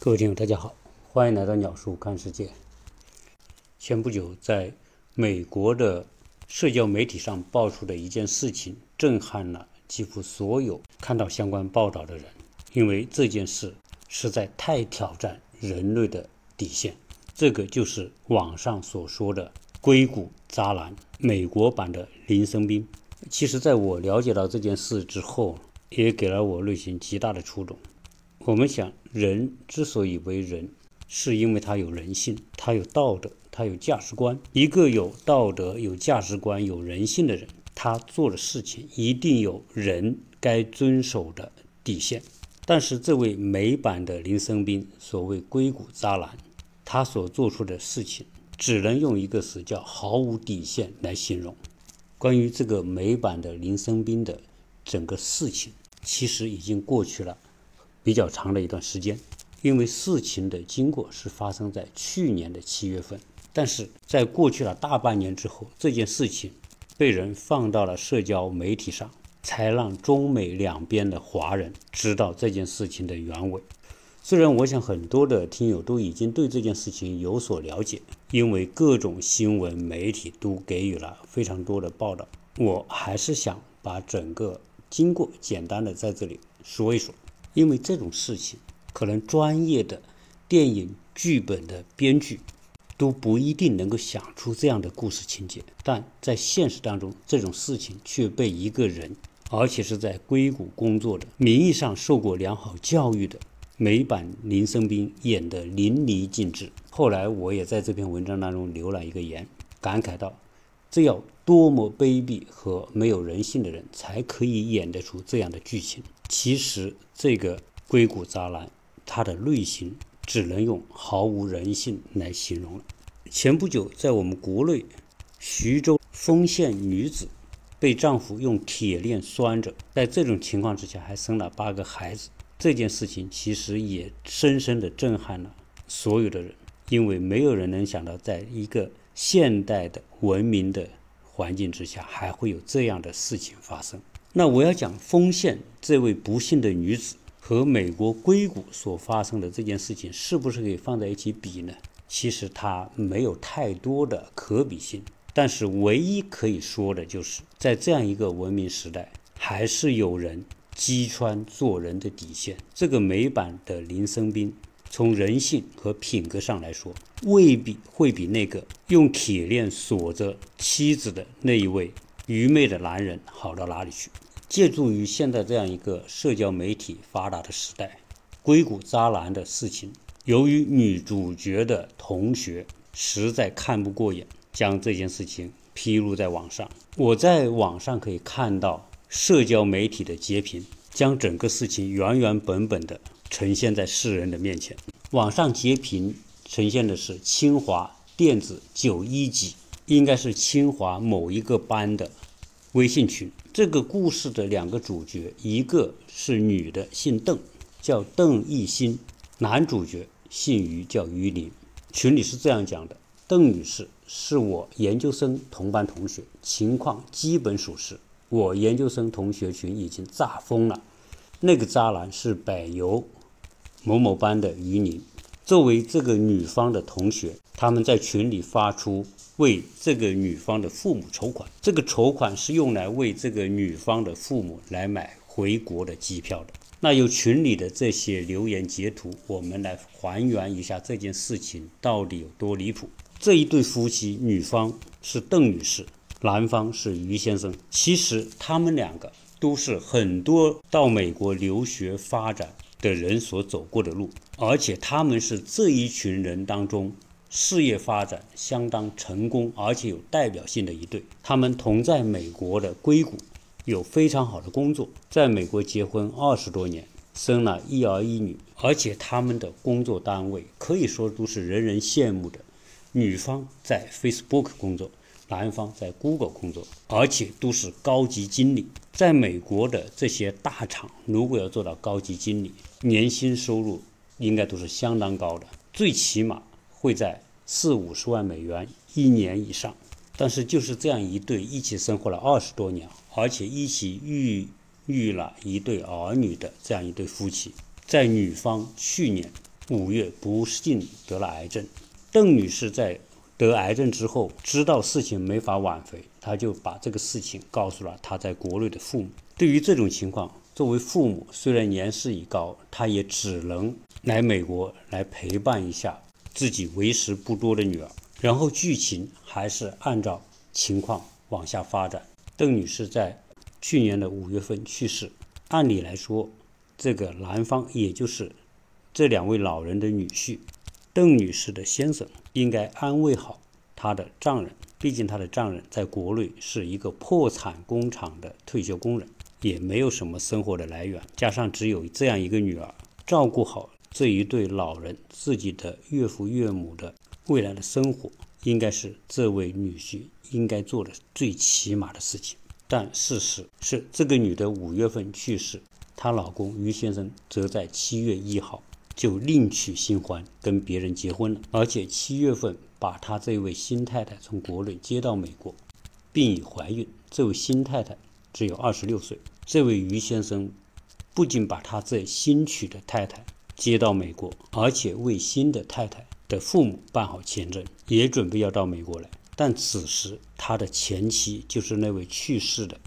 各位听友，大家好，欢迎来到鸟叔看世界。前不久，在美国的社交媒体上爆出的一件事情，震撼了几乎所有看到相关报道的人，因为这件事实在太挑战人类的底线。这个就是网上所说的“硅谷渣男”美国版的林生斌。其实，在我了解到这件事之后，也给了我内心极大的触动。我们想，人之所以为人，是因为他有人性，他有道德，他有价值观。一个有道德、有价值观、有人性的人，他做的事情一定有人该遵守的底线。但是，这位美版的林生斌，所谓硅谷渣男，他所做出的事情，只能用一个词叫“毫无底线”来形容。关于这个美版的林生斌的整个事情，其实已经过去了。比较长的一段时间，因为事情的经过是发生在去年的七月份，但是在过去了大半年之后，这件事情被人放到了社交媒体上，才让中美两边的华人知道这件事情的原委。虽然我想很多的听友都已经对这件事情有所了解，因为各种新闻媒体都给予了非常多的报道，我还是想把整个经过简单的在这里说一说。因为这种事情，可能专业的电影剧本的编剧都不一定能够想出这样的故事情节，但在现实当中，这种事情却被一个人，而且是在硅谷工作的、名义上受过良好教育的美版林生斌演得淋漓尽致。后来我也在这篇文章当中留了一个言，感慨道：这要多么卑鄙和没有人性的人，才可以演得出这样的剧情。其实，这个硅谷渣男，他的内心只能用毫无人性来形容了。前不久，在我们国内，徐州丰县女子被丈夫用铁链拴着，在这种情况之下还生了八个孩子。这件事情其实也深深的震撼了所有的人，因为没有人能想到，在一个现代的文明的环境之下，还会有这样的事情发生。那我要讲丰县这位不幸的女子和美国硅谷所发生的这件事情，是不是可以放在一起比呢？其实它没有太多的可比性，但是唯一可以说的就是，在这样一个文明时代，还是有人击穿做人的底线。这个美版的林生斌，从人性和品格上来说，未必会比那个用铁链锁着妻子的那一位愚昧的男人好到哪里去。借助于现在这样一个社交媒体发达的时代，硅谷渣男的事情，由于女主角的同学实在看不过眼，将这件事情披露在网上。我在网上可以看到社交媒体的截屏，将整个事情原原本本的呈现在世人的面前。网上截屏呈现的是清华电子九一级，应该是清华某一个班的微信群。这个故事的两个主角，一个是女的，姓邓，叫邓艺兴；男主角姓于，叫于林。群里是这样讲的：邓女士是我研究生同班同学，情况基本属实。我研究生同学群已经炸疯了。那个渣男是柏油某某班的于林。作为这个女方的同学，他们在群里发出。为这个女方的父母筹款，这个筹款是用来为这个女方的父母来买回国的机票的。那由群里的这些留言截图，我们来还原一下这件事情到底有多离谱。这一对夫妻，女方是邓女士，男方是于先生。其实他们两个都是很多到美国留学发展的人所走过的路，而且他们是这一群人当中。事业发展相当成功，而且有代表性的一对。他们同在美国的硅谷，有非常好的工作，在美国结婚二十多年，生了一儿一女，而且他们的工作单位可以说都是人人羡慕的。女方在 Facebook 工作，男方在 Google 工作，而且都是高级经理。在美国的这些大厂，如果要做到高级经理，年薪收入应该都是相当高的，最起码。会在四五十万美元一年以上，但是就是这样一对一起生活了二十多年，而且一起育育了一对儿女的这样一对夫妻，在女方去年五月不幸得了癌症。邓女士在得癌症之后，知道事情没法挽回，她就把这个事情告诉了她在国内的父母。对于这种情况，作为父母，虽然年事已高，他也只能来美国来陪伴一下自己为时不多的女儿。然后剧情还是按照情况往下发展。邓女士在去年的五月份去世。按理来说，这个男方也就是这两位老人的女婿，邓女士的先生，应该安慰好她的丈人。毕竟她的丈人在国内是一个破产工厂的退休工人，也没有什么生活的来源，加上只有这样一个女儿，照顾好这一对老人，自己的岳父岳母的未来的生活，应该是这位女婿应该做的最起码的事情。但事实是，这个女的五月份去世，她老公于先生则在七月一号就另娶新欢，跟别人结婚了，而且七月份把他这位新太太从国内接到美国，并已怀孕。这位新太太只有二十六岁。这位于先生不仅把他这新娶的太太接到美国，而且为新的太太的父母办好签证，也准备要到美国来。但此时，他的前妻就是那位去世的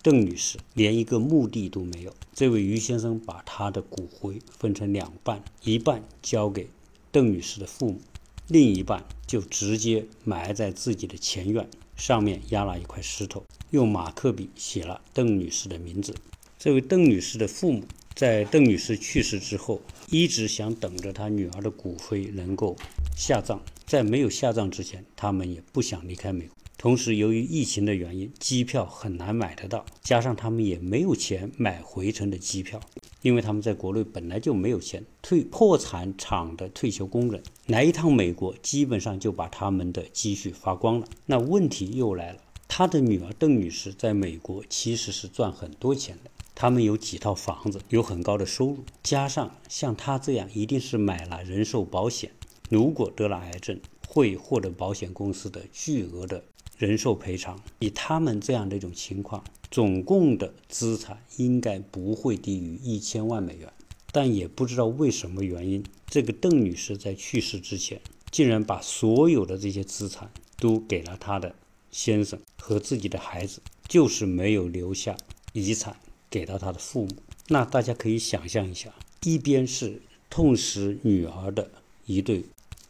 邓女士，连一个墓地都没有。这位于先生把他的骨灰分成两半，一半交给邓女士的父母，另一半就直接埋在自己的前院，上面压了一块石头，用马克笔写了邓女士的名字。这位邓女士的父母在邓女士去世之后，一直想等着她女儿的骨灰能够下葬。在没有下葬之前，他们也不想离开美国。同时，由于疫情的原因，机票很难买得到，加上他们也没有钱买回程的机票，因为他们在国内本来就没有钱。退破产厂的退休工人来一趟美国，基本上就把他们的积蓄花光了。那问题又来了，他的女儿邓女士在美国其实是赚很多钱的，他们有几套房子，有很高的收入，加上像他这样，一定是买了人寿保险。如果得了癌症，会获得保险公司的巨额的人寿赔偿。以他们这样的一种情况，总共的资产应该不会低于一千万美元。但也不知道为什么原因，这个邓女士在去世之前，竟然把所有的这些资产都给了她的先生和自己的孩子，就是没有留下遗产给到他的父母。那大家可以想象一下，一边是痛失女儿的一对。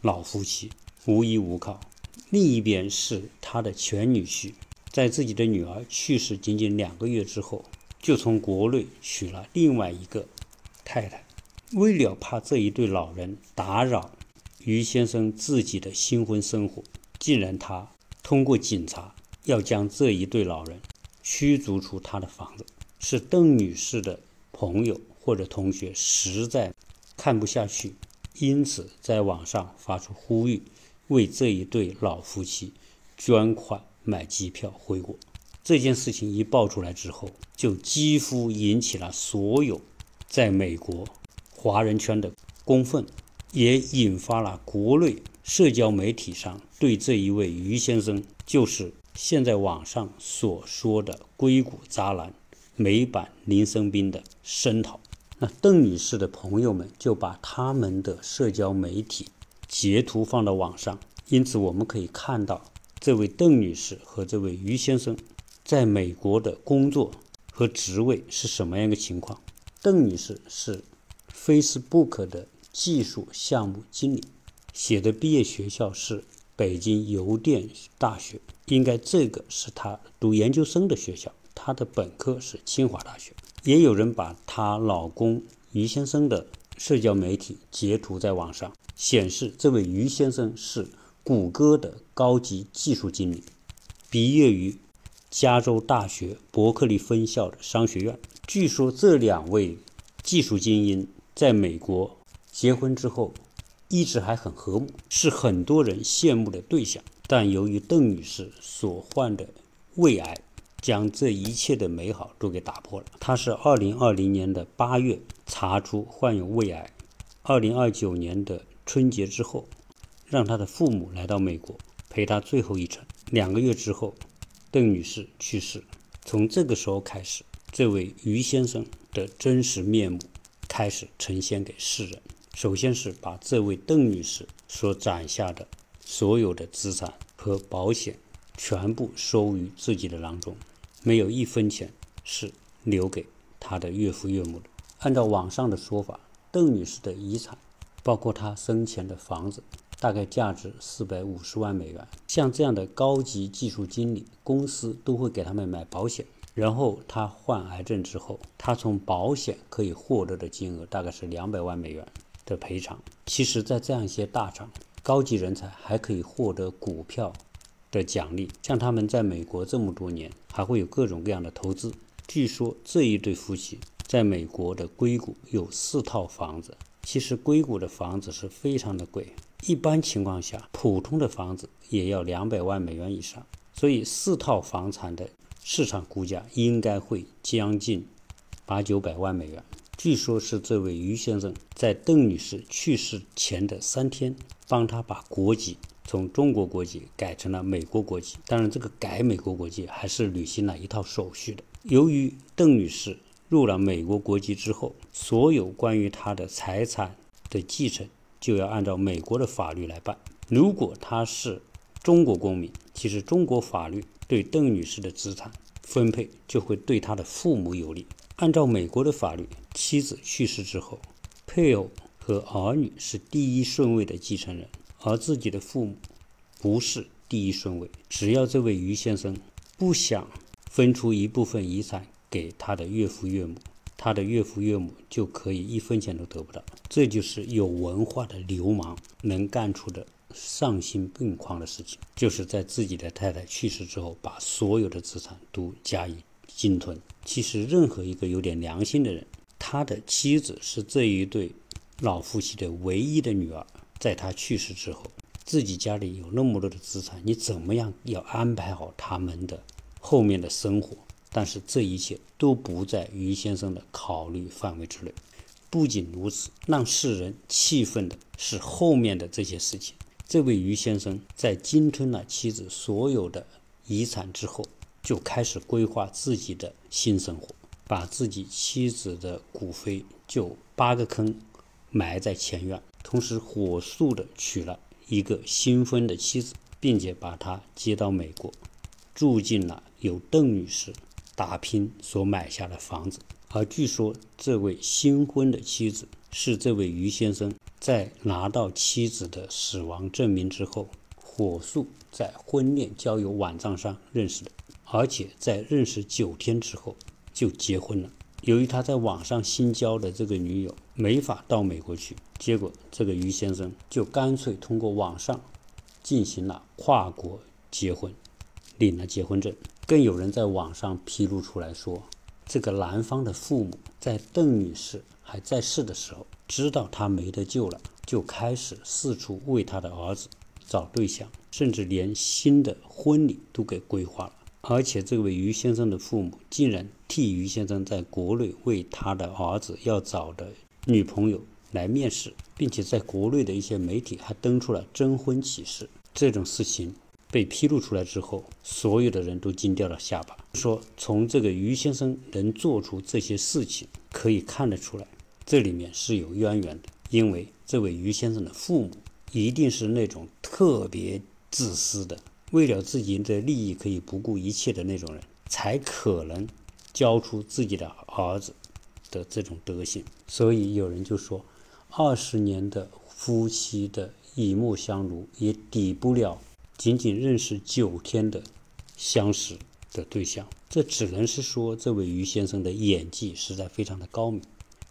老夫妻无依无靠，另一边是他的前女婿，在自己的女儿去世仅仅两个月之后，就从国内娶了另外一个太太。为了怕这一对老人打扰于先生自己的新婚生活，竟然他通过警察要将这一对老人驱逐出他的房子。是邓女士的朋友或者同学实在看不下去。因此，在网上发出呼吁，为这一对老夫妻捐款买机票回国。这件事情一爆出来之后，就几乎引起了所有在美国华人圈的公愤，也引发了国内社交媒体上对这一位于先生，就是现在网上所说的“硅谷渣男”美版林生斌的声讨。那邓女士的朋友们就把他们的社交媒体截图放到网上，因此我们可以看到这位邓女士和这位于先生在美国的工作和职位是什么样一个情况。邓女士是 Facebook 的技术项目经理，写的毕业学校是北京邮电大学，应该这个是她读研究生的学校，她的本科是清华大学。也有人把她老公于先生的社交媒体截图在网上，显示这位于先生是谷歌的高级技术经理，毕业于加州大学伯克利分校的商学院。据说这两位技术精英在美国结婚之后，一直还很和睦，是很多人羡慕的对象。但由于邓女士所患的胃癌。将这一切的美好都给打破了。他是二零二零年的八月查出患有胃癌，二零二九年的春节之后，让他的父母来到美国陪他最后一程。两个月之后，邓女士去世。从这个时候开始，这位于先生的真实面目开始呈现给世人。首先是把这位邓女士所攒下的所有的资产和保险全部收于自己的囊中，没有一分钱是留给她的岳父岳母的。按照网上的说法，邓女士的遗产包括她生前的房子。大概价值四百五十万美元。像这样的高级技术经理，公司都会给他们买保险。然后他患癌症之后，他从保险可以获得的金额大概是两百万美元的赔偿。其实，在这样一些大厂，高级人才还可以获得股票的奖励。像他们在美国这么多年，还会有各种各样的投资。据说这一对夫妻在美国的硅谷有四套房子。其实硅谷的房子是非常的贵。一般情况下，普通的房子也要两百万美元以上，所以四套房产的市场估价应该会将近八九百万美元。据说是这位于先生在邓女士去世前的三天，帮他把国籍从中国国籍改成了美国国籍。当然，这个改美国国籍还是履行了一套手续的。由于邓女士入了美国国籍之后，所有关于她的财产的继承。就要按照美国的法律来办。如果她是中国公民，其实中国法律对邓女士的资产分配就会对她的父母有利。按照美国的法律，妻子去世之后，配偶和儿女是第一顺位的继承人，而自己的父母不是第一顺位。只要这位于先生不想分出一部分遗产给他的岳父岳母。他的岳父岳母就可以一分钱都得不到，这就是有文化的流氓能干出的丧心病狂的事情，就是在自己的太太去世之后，把所有的资产都加以鲸吞。其实，任何一个有点良心的人，他的妻子是这一对老夫妻的唯一的女儿，在他去世之后，自己家里有那么多的资产，你怎么样要安排好他们的后面的生活？但是这一切都不在于先生的考虑范围之内。不仅如此，让世人气愤的是后面的这些事情。这位于先生在鲸吞了妻子所有的遗产之后，就开始规划自己的新生活，把自己妻子的骨灰就八个坑埋在前院，同时火速的娶了一个新婚的妻子，并且把她接到美国，住进了由邓女士。打拼所买下的房子，而据说这位新婚的妻子是这位于先生在拿到妻子的死亡证明之后，火速在婚恋交友网站上认识的，而且在认识九天之后就结婚了。由于他在网上新交的这个女友没法到美国去，结果这个于先生就干脆通过网上进行了跨国结婚，领了结婚证。更有人在网上披露出来说，这个男方的父母在邓女士还在世的时候，知道她没得救了，就开始四处为他的儿子找对象，甚至连新的婚礼都给规划了。而且，这位于先生的父母竟然替于先生在国内为他的儿子要找的女朋友来面试，并且在国内的一些媒体还登出了征婚启事。这种事情。被披露出来之后，所有的人都惊掉了下巴，说从这个于先生能做出这些事情，可以看得出来，这里面是有渊源的。因为这位于先生的父母一定是那种特别自私的，为了自己的利益可以不顾一切的那种人，才可能教出自己的儿子的这种德行。所以有人就说，二十年的夫妻的以沫相濡，也抵不了。仅仅认识九天的相识的对象，这只能是说这位于先生的演技实在非常的高明。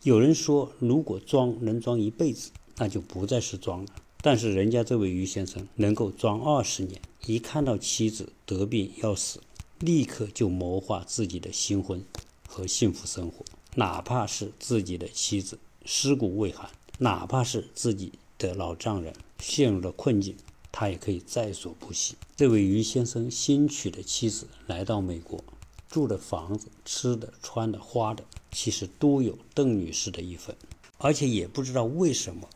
有人说，如果装能装一辈子，那就不再是装了。但是人家这位于先生能够装二十年，一看到妻子得病要死，立刻就谋划自己的新婚和幸福生活，哪怕是自己的妻子尸骨未寒，哪怕是自己的老丈人陷入了困境。他也可以在所不惜。这位于先生新娶的妻子来到美国，住的房子、吃的、穿的、花的，其实都有邓女士的一份。而且也不知道为什么，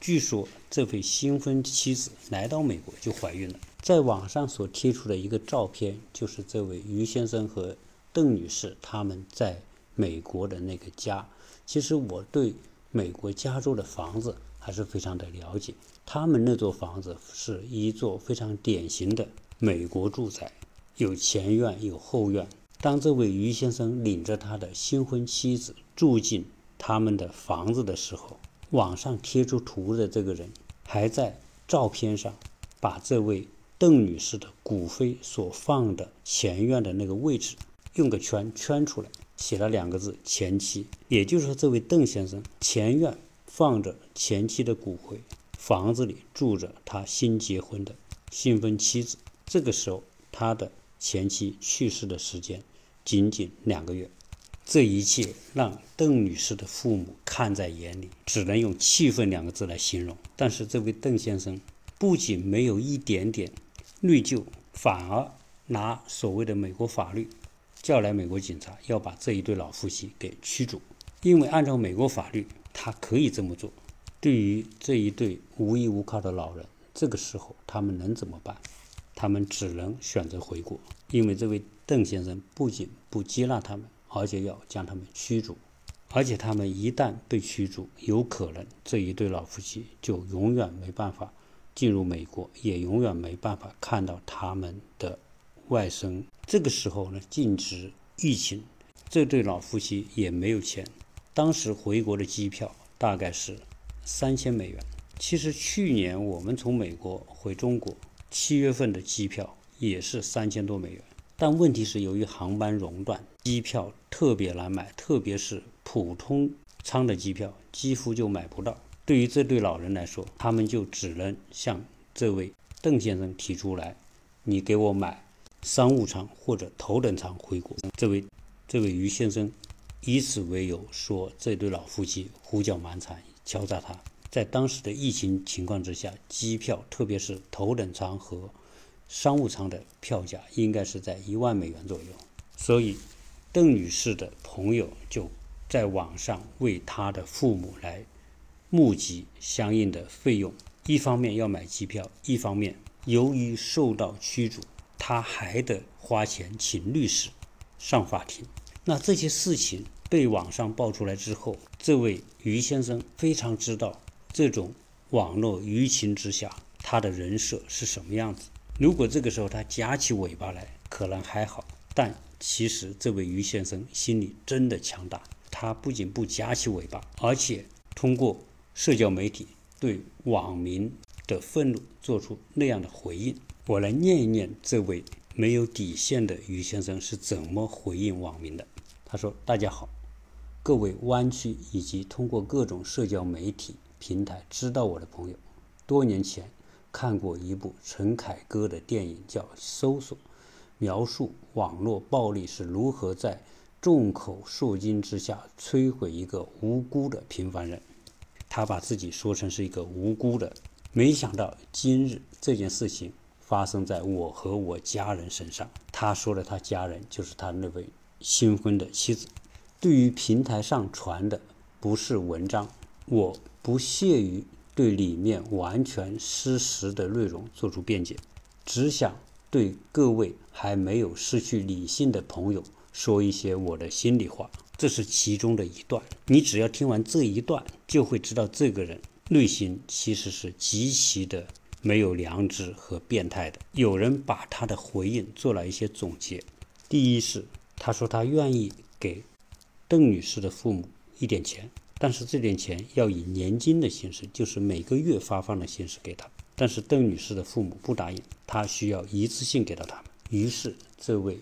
据说这位新婚妻子来到美国就怀孕了。在网上所贴出的一个照片，就是这位于先生和邓女士他们在美国的那个家。其实我对美国加州的房子。还是非常的了解。他们那座房子是一座非常典型的美国住宅，有前院有后院。当这位于先生领着他的新婚妻子住进他们的房子的时候，网上贴出图的这个人还在照片上把这位邓女士的骨灰所放的前院的那个位置用个圈圈出来，写了两个字“前妻”。也就是说，这位邓先生前院放着前妻的骨灰，房子里住着他新结婚的新婚妻子。这个时候，他的前妻去世的时间仅仅两个月。这一切让邓女士的父母看在眼里，只能用气愤两个字来形容。但是这位邓先生不仅没有一点点内疚，反而拿所谓的美国法律叫来美国警察，要把这一对老夫妻给驱逐。因为按照美国法律，他可以这么做。对于这一对无依无靠的老人，这个时候他们能怎么办？他们只能选择回国，因为这位邓先生不仅不接纳他们。而且要将他们驱逐，而且他们一旦被驱逐，有可能这一对老夫妻就永远没办法进入美国，也永远没办法看到他们的外甥。这个时候呢，禁止疫情，这对老夫妻也没有钱。当时回国的机票大概是三千美元。其实去年我们从美国回中国，七月份的机票也是三千多美元。但问题是，由于航班熔断，机票特别难买，特别是普通舱的机票几乎就买不到。对于这对老人来说，他们就只能向这位邓先生提出来：“你给我买商务舱或者头等舱回国。”这位这位于先生以此为由说，这对老夫妻胡搅蛮缠，敲诈他。在当时的疫情情况之下，机票特别是头等舱和商务舱的票价应该是在一万美元左右，所以邓女士的朋友就在网上为她的父母来募集相应的费用，一方面要买机票，一方面由于受到驱逐，他还得花钱请律师上法庭。那这些事情被网上爆出来之后，这位于先生非常知道这种网络舆情之下他的人设是什么样子。如果这个时候他夹起尾巴来，可能还好。但其实这位于先生心里真的强大，他不仅不夹起尾巴，而且通过社交媒体对网民的愤怒做出那样的回应。我来念一念这位没有底线的于先生是怎么回应网民的。他说：“大家好，各位湾区以及通过各种社交媒体平台知道我的朋友，多年前。”看过一部陈凯歌的电影，叫《搜索》，描述网络暴力是如何在众口铄金之下摧毁一个无辜的平凡人。他把自己说成是一个无辜的，没想到今日这件事情发生在我和我家人身上。他说的他家人就是他那位新婚的妻子。对于平台上传的不是文章，我不屑于。对里面完全失实的内容做出辩解，只想对各位还没有失去理性的朋友说一些我的心里话。这是其中的一段，你只要听完这一段，就会知道这个人内心其实是极其的没有良知和变态的。有人把他的回应做了一些总结，第一是他说他愿意给邓女士的父母一点钱。但是这点钱要以年金的形式，就是每个月发放的形式给他。但是邓女士的父母不答应，他需要一次性给到他们。于是这位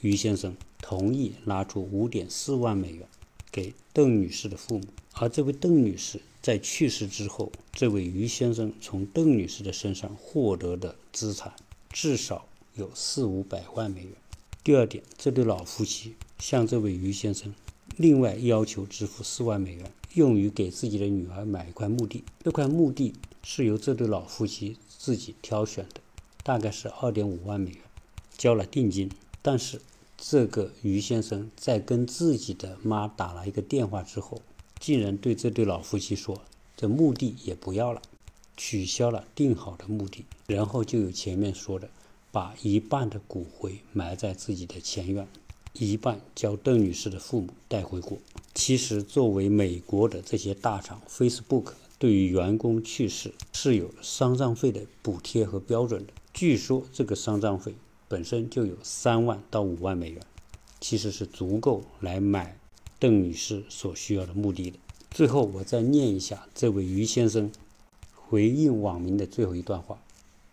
于先生同意拿出五点四万美元给邓女士的父母。而这位邓女士在去世之后，这位于先生从邓女士的身上获得的资产至少有四五百万美元。第二点，这对老夫妻向这位于先生。另外要求支付四万美元，用于给自己的女儿买一块墓地。这块墓地是由这对老夫妻自己挑选的，大概是二点五万美元，交了定金。但是这个于先生在跟自己的妈打了一个电话之后，竟然对这对老夫妻说：“这墓地也不要了，取消了定好的墓地。”然后就有前面说的，把一半的骨灰埋在自己的前院。一半交邓女士的父母带回国。其实，作为美国的这些大厂，Facebook 对于员工去世是有丧葬费的补贴和标准的。据说这个丧葬费本身就有三万到五万美元，其实是足够来买邓女士所需要的目的的。最后，我再念一下这位于先生回应网民的最后一段话：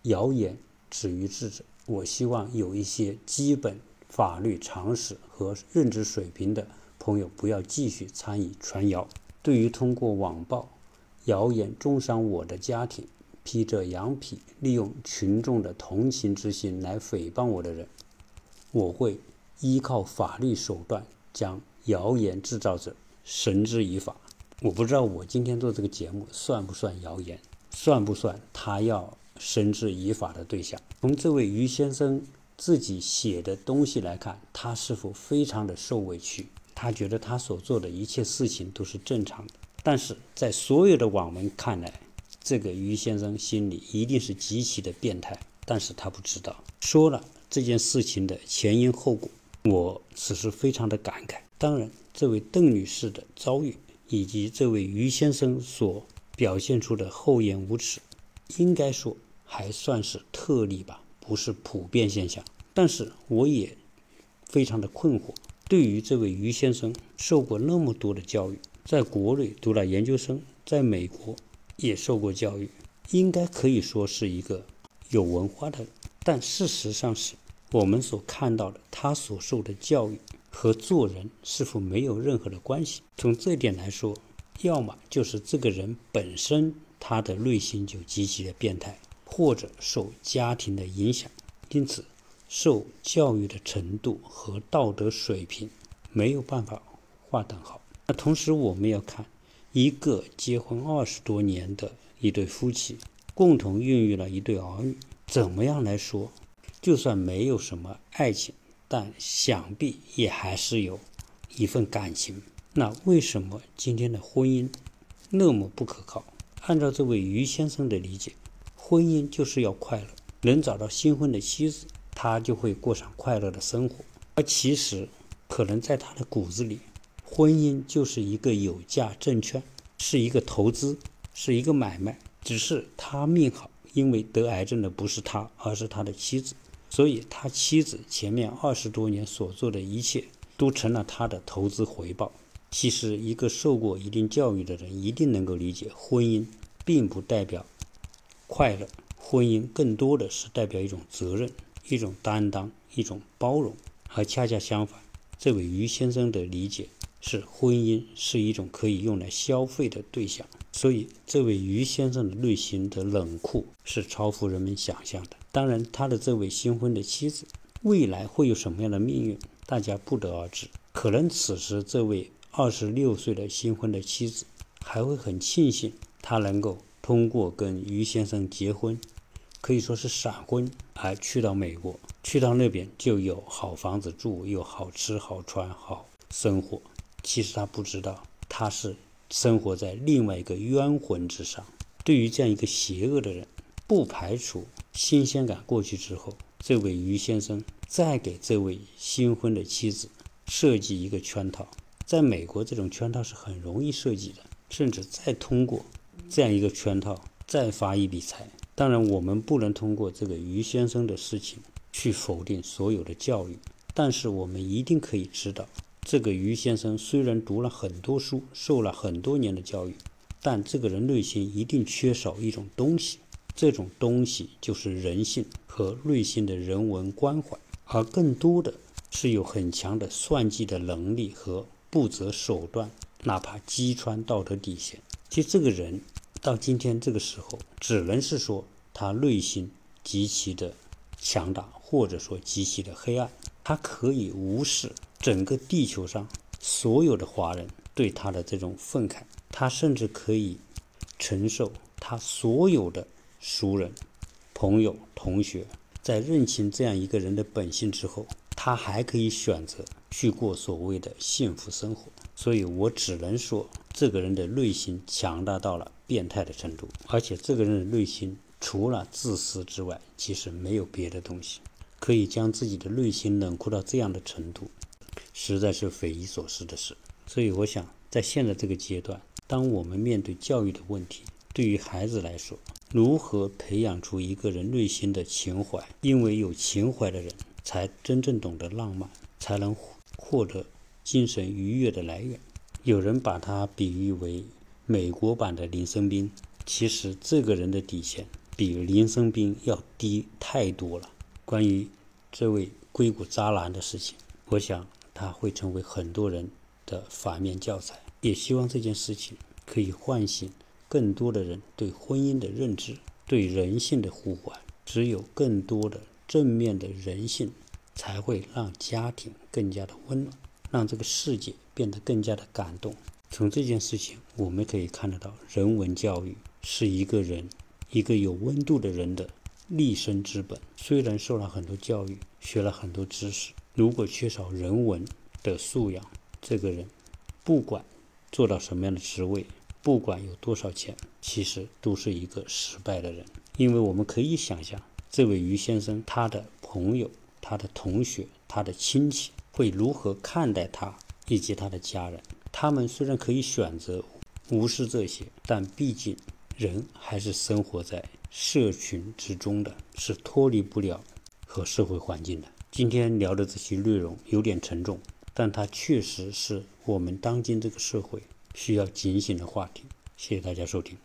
谣言止于智者。我希望有一些基本法律常识和认知水平的朋友不要继续参与传谣。对于通过网暴、谣言重伤我的家庭、披着羊皮利用群众的同情之心来诽谤我的人，我会依靠法律手段将谣言制造者绳之以法。我不知道我今天做这个节目算不算谣言，算不算他要绳之以法的对象？从这位于先生自己写的东西来看，他是否非常的受委屈？他觉得他所做的一切事情都是正常的，但是在所有的网民看来，这个于先生心里一定是极其的变态，但是他不知道。说了这件事情的前因后果，我此时非常的感慨。当然，这位邓女士的遭遇以及这位于先生所表现出的厚颜无耻，应该说还算是特例吧，不是普遍现象。但是我也非常的困惑。对于这位于先生，受过那么多的教育，在国内读了研究生，在美国也受过教育，应该可以说是一个有文化的人。但事实上是，我们所看到的他所受的教育和做人是否没有任何的关系？从这点来说，要么就是这个人本身他的内心就极其的变态，或者受家庭的影响，因此。受教育的程度和道德水平没有办法划等号。那同时，我们要看一个结婚二十多年的一对夫妻，共同孕育了一对儿女，怎么样来说？就算没有什么爱情，但想必也还是有一份感情。那为什么今天的婚姻那么不可靠？按照这位于先生的理解，婚姻就是要快乐，能找到新婚的妻子。他就会过上快乐的生活，而其实，可能在他的骨子里，婚姻就是一个有价证券，是一个投资，是一个买卖。只是他命好，因为得癌症的不是他，而是他的妻子，所以他妻子前面二十多年所做的一切，都成了他的投资回报。其实，一个受过一定教育的人一定能够理解，婚姻并不代表快乐，婚姻更多的是代表一种责任。一种担当，一种包容，而恰恰相反，这位于先生的理解是婚姻是一种可以用来消费的对象，所以这位于先生的内心的冷酷是超乎人们想象的。当然，他的这位新婚的妻子未来会有什么样的命运，大家不得而知。可能此时这位二十六岁的新婚的妻子还会很庆幸，他能够通过跟于先生结婚。可以说是闪婚，而去到美国，去到那边就有好房子住，有好吃好穿好生活。其实他不知道，他是生活在另外一个冤魂之上。对于这样一个邪恶的人，不排除新鲜感过去之后，这位于先生再给这位新婚的妻子设计一个圈套。在美国，这种圈套是很容易设计的，甚至再通过这样一个圈套再发一笔财。当然，我们不能通过这个于先生的事情去否定所有的教育，但是我们一定可以知道，这个于先生虽然读了很多书，受了很多年的教育，但这个人内心一定缺少一种东西，这种东西就是人性和内心的人文关怀，而更多的是有很强的算计的能力和不择手段，哪怕击穿道德底线。其实这个人。到今天这个时候，只能是说他内心极其的强大，或者说极其的黑暗。他可以无视整个地球上所有的华人对他的这种愤慨，他甚至可以承受他所有的熟人、朋友、同学在认清这样一个人的本性之后，他还可以选择去过所谓的幸福生活。所以我只能说，这个人的内心强大到了。变态的程度，而且这个人的内心除了自私之外，其实没有别的东西，可以将自己的内心冷酷到这样的程度，实在是匪夷所思的事。所以，我想在现在这个阶段，当我们面对教育的问题，对于孩子来说，如何培养出一个人内心的情怀？因为有情怀的人，才真正懂得浪漫，才能获得精神愉悦的来源。有人把他比喻为美国版的林生斌，其实这个人的底线比林生斌要低太多了。关于这位硅谷渣男的事情，我想他会成为很多人的反面教材。也希望这件事情可以唤醒更多的人对婚姻的认知，对人性的呼唤。只有更多的正面的人性，才会让家庭更加的温暖，让这个世界变得更加的感动。从这件事情，我们可以看得到，人文教育是一个人、一个有温度的人的立身之本。虽然受了很多教育，学了很多知识，如果缺少人文的素养，这个人不管。做到什么样的职位，不管有多少钱，其实都是一个失败的人。因为我们可以想象，这位于先生他的朋友、他的同学、他的亲戚会如何看待他以及他的家人。他们虽然可以选择无视这些，但毕竟人还是生活在社群之中的，是脱离不了和社会环境的。今天聊的这些内容有点沉重。但它确实是我们当今这个社会需要警醒的话题。谢谢大家收听。